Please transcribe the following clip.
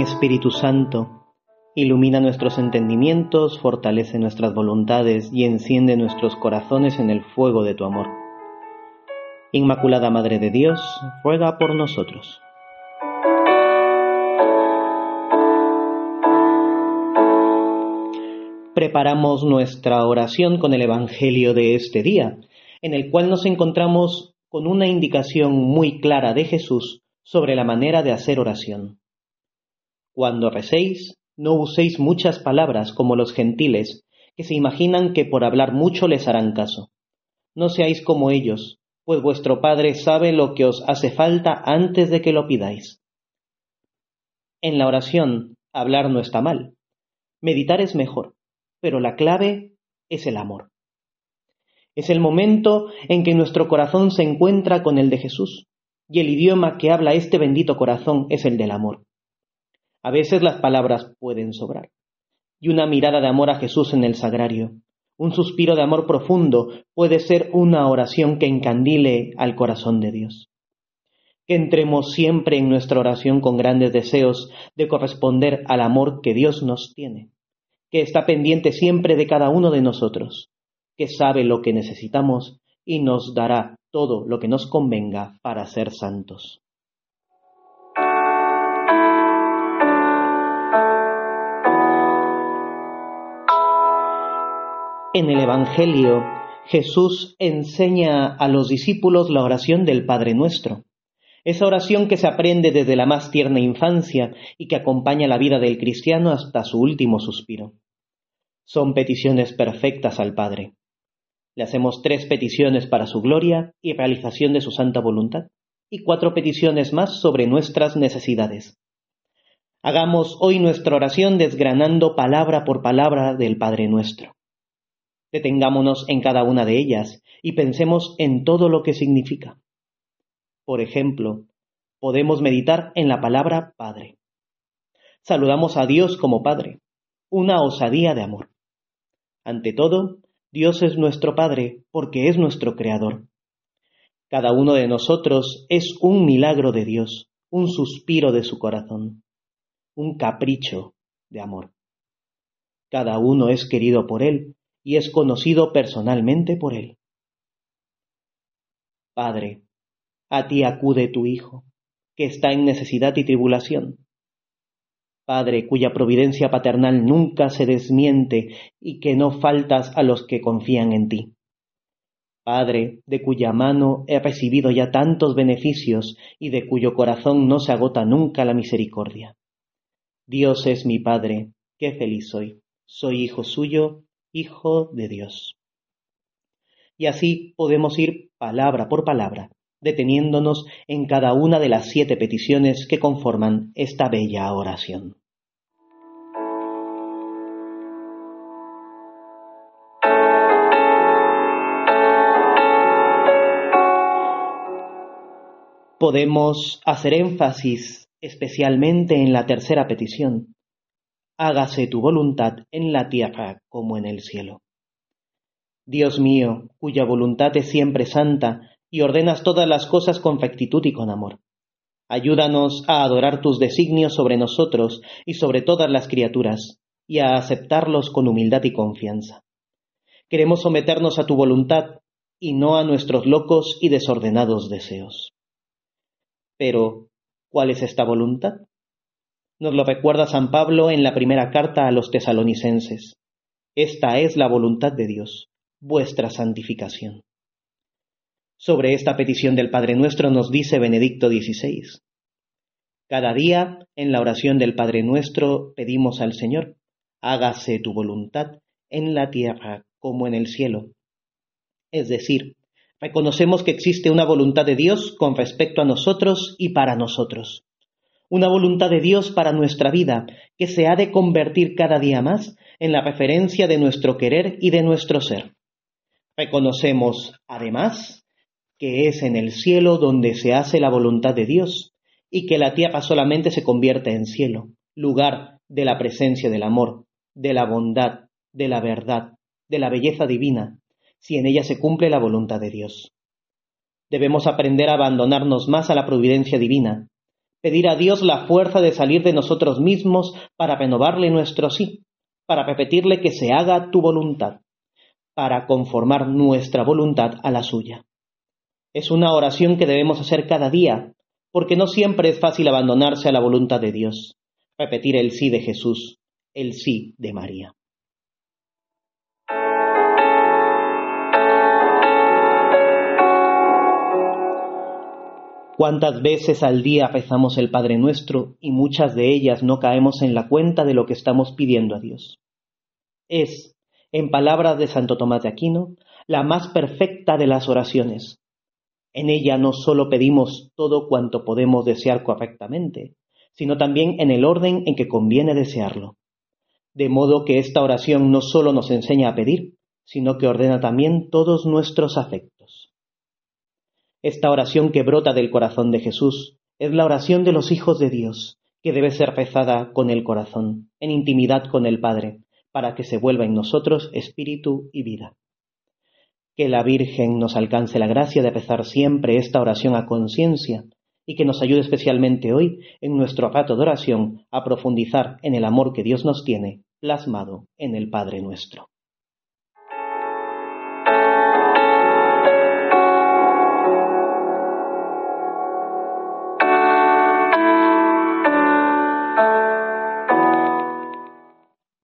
Espíritu Santo, ilumina nuestros entendimientos, fortalece nuestras voluntades y enciende nuestros corazones en el fuego de tu amor. Inmaculada Madre de Dios, ruega por nosotros. Preparamos nuestra oración con el Evangelio de este día, en el cual nos encontramos con una indicación muy clara de Jesús sobre la manera de hacer oración. Cuando recéis, no uséis muchas palabras como los gentiles, que se imaginan que por hablar mucho les harán caso. No seáis como ellos, pues vuestro Padre sabe lo que os hace falta antes de que lo pidáis. En la oración, hablar no está mal. Meditar es mejor, pero la clave es el amor. Es el momento en que nuestro corazón se encuentra con el de Jesús, y el idioma que habla este bendito corazón es el del amor. A veces las palabras pueden sobrar, y una mirada de amor a Jesús en el sagrario, un suspiro de amor profundo puede ser una oración que encandile al corazón de Dios. Que entremos siempre en nuestra oración con grandes deseos de corresponder al amor que Dios nos tiene, que está pendiente siempre de cada uno de nosotros, que sabe lo que necesitamos y nos dará todo lo que nos convenga para ser santos. En el Evangelio, Jesús enseña a los discípulos la oración del Padre Nuestro. Esa oración que se aprende desde la más tierna infancia y que acompaña la vida del cristiano hasta su último suspiro. Son peticiones perfectas al Padre. Le hacemos tres peticiones para su gloria y realización de su santa voluntad, y cuatro peticiones más sobre nuestras necesidades. Hagamos hoy nuestra oración desgranando palabra por palabra del Padre nuestro. Detengámonos en cada una de ellas y pensemos en todo lo que significa. Por ejemplo, podemos meditar en la palabra Padre. Saludamos a Dios como Padre, una osadía de amor. Ante todo, Dios es nuestro Padre porque es nuestro Creador. Cada uno de nosotros es un milagro de Dios, un suspiro de su corazón, un capricho de amor. Cada uno es querido por Él y es conocido personalmente por Él. Padre, a ti acude tu Hijo, que está en necesidad y tribulación. Padre, cuya providencia paternal nunca se desmiente y que no faltas a los que confían en ti. Padre, de cuya mano he recibido ya tantos beneficios y de cuyo corazón no se agota nunca la misericordia. Dios es mi Padre, qué feliz soy. Soy hijo suyo, hijo de Dios. Y así podemos ir palabra por palabra, deteniéndonos en cada una de las siete peticiones que conforman esta bella oración. Podemos hacer énfasis especialmente en la tercera petición. Hágase tu voluntad en la tierra como en el cielo. Dios mío, cuya voluntad es siempre santa, y ordenas todas las cosas con rectitud y con amor. Ayúdanos a adorar tus designios sobre nosotros y sobre todas las criaturas, y a aceptarlos con humildad y confianza. Queremos someternos a tu voluntad y no a nuestros locos y desordenados deseos. Pero, ¿cuál es esta voluntad? Nos lo recuerda San Pablo en la primera carta a los tesalonicenses. Esta es la voluntad de Dios, vuestra santificación. Sobre esta petición del Padre Nuestro nos dice Benedicto XVI. Cada día, en la oración del Padre Nuestro, pedimos al Señor, hágase tu voluntad en la tierra como en el cielo. Es decir, reconocemos que existe una voluntad de Dios con respecto a nosotros y para nosotros. Una voluntad de Dios para nuestra vida que se ha de convertir cada día más en la referencia de nuestro querer y de nuestro ser. Reconocemos, además, que es en el cielo donde se hace la voluntad de Dios, y que la tierra solamente se convierte en cielo, lugar de la presencia del amor, de la bondad, de la verdad, de la belleza divina, si en ella se cumple la voluntad de Dios. Debemos aprender a abandonarnos más a la providencia divina, pedir a Dios la fuerza de salir de nosotros mismos para renovarle nuestro sí, para repetirle que se haga tu voluntad, para conformar nuestra voluntad a la suya. Es una oración que debemos hacer cada día, porque no siempre es fácil abandonarse a la voluntad de Dios, repetir el sí de Jesús, el sí de María. ¿Cuántas veces al día rezamos el Padre Nuestro y muchas de ellas no caemos en la cuenta de lo que estamos pidiendo a Dios? Es, en palabras de Santo Tomás de Aquino, la más perfecta de las oraciones. En ella no solo pedimos todo cuanto podemos desear correctamente, sino también en el orden en que conviene desearlo. De modo que esta oración no solo nos enseña a pedir, sino que ordena también todos nuestros afectos. Esta oración que brota del corazón de Jesús es la oración de los hijos de Dios, que debe ser rezada con el corazón, en intimidad con el Padre, para que se vuelva en nosotros espíritu y vida. Que la Virgen nos alcance la gracia de rezar siempre esta oración a conciencia y que nos ayude especialmente hoy en nuestro rato de oración a profundizar en el amor que Dios nos tiene plasmado en el Padre nuestro.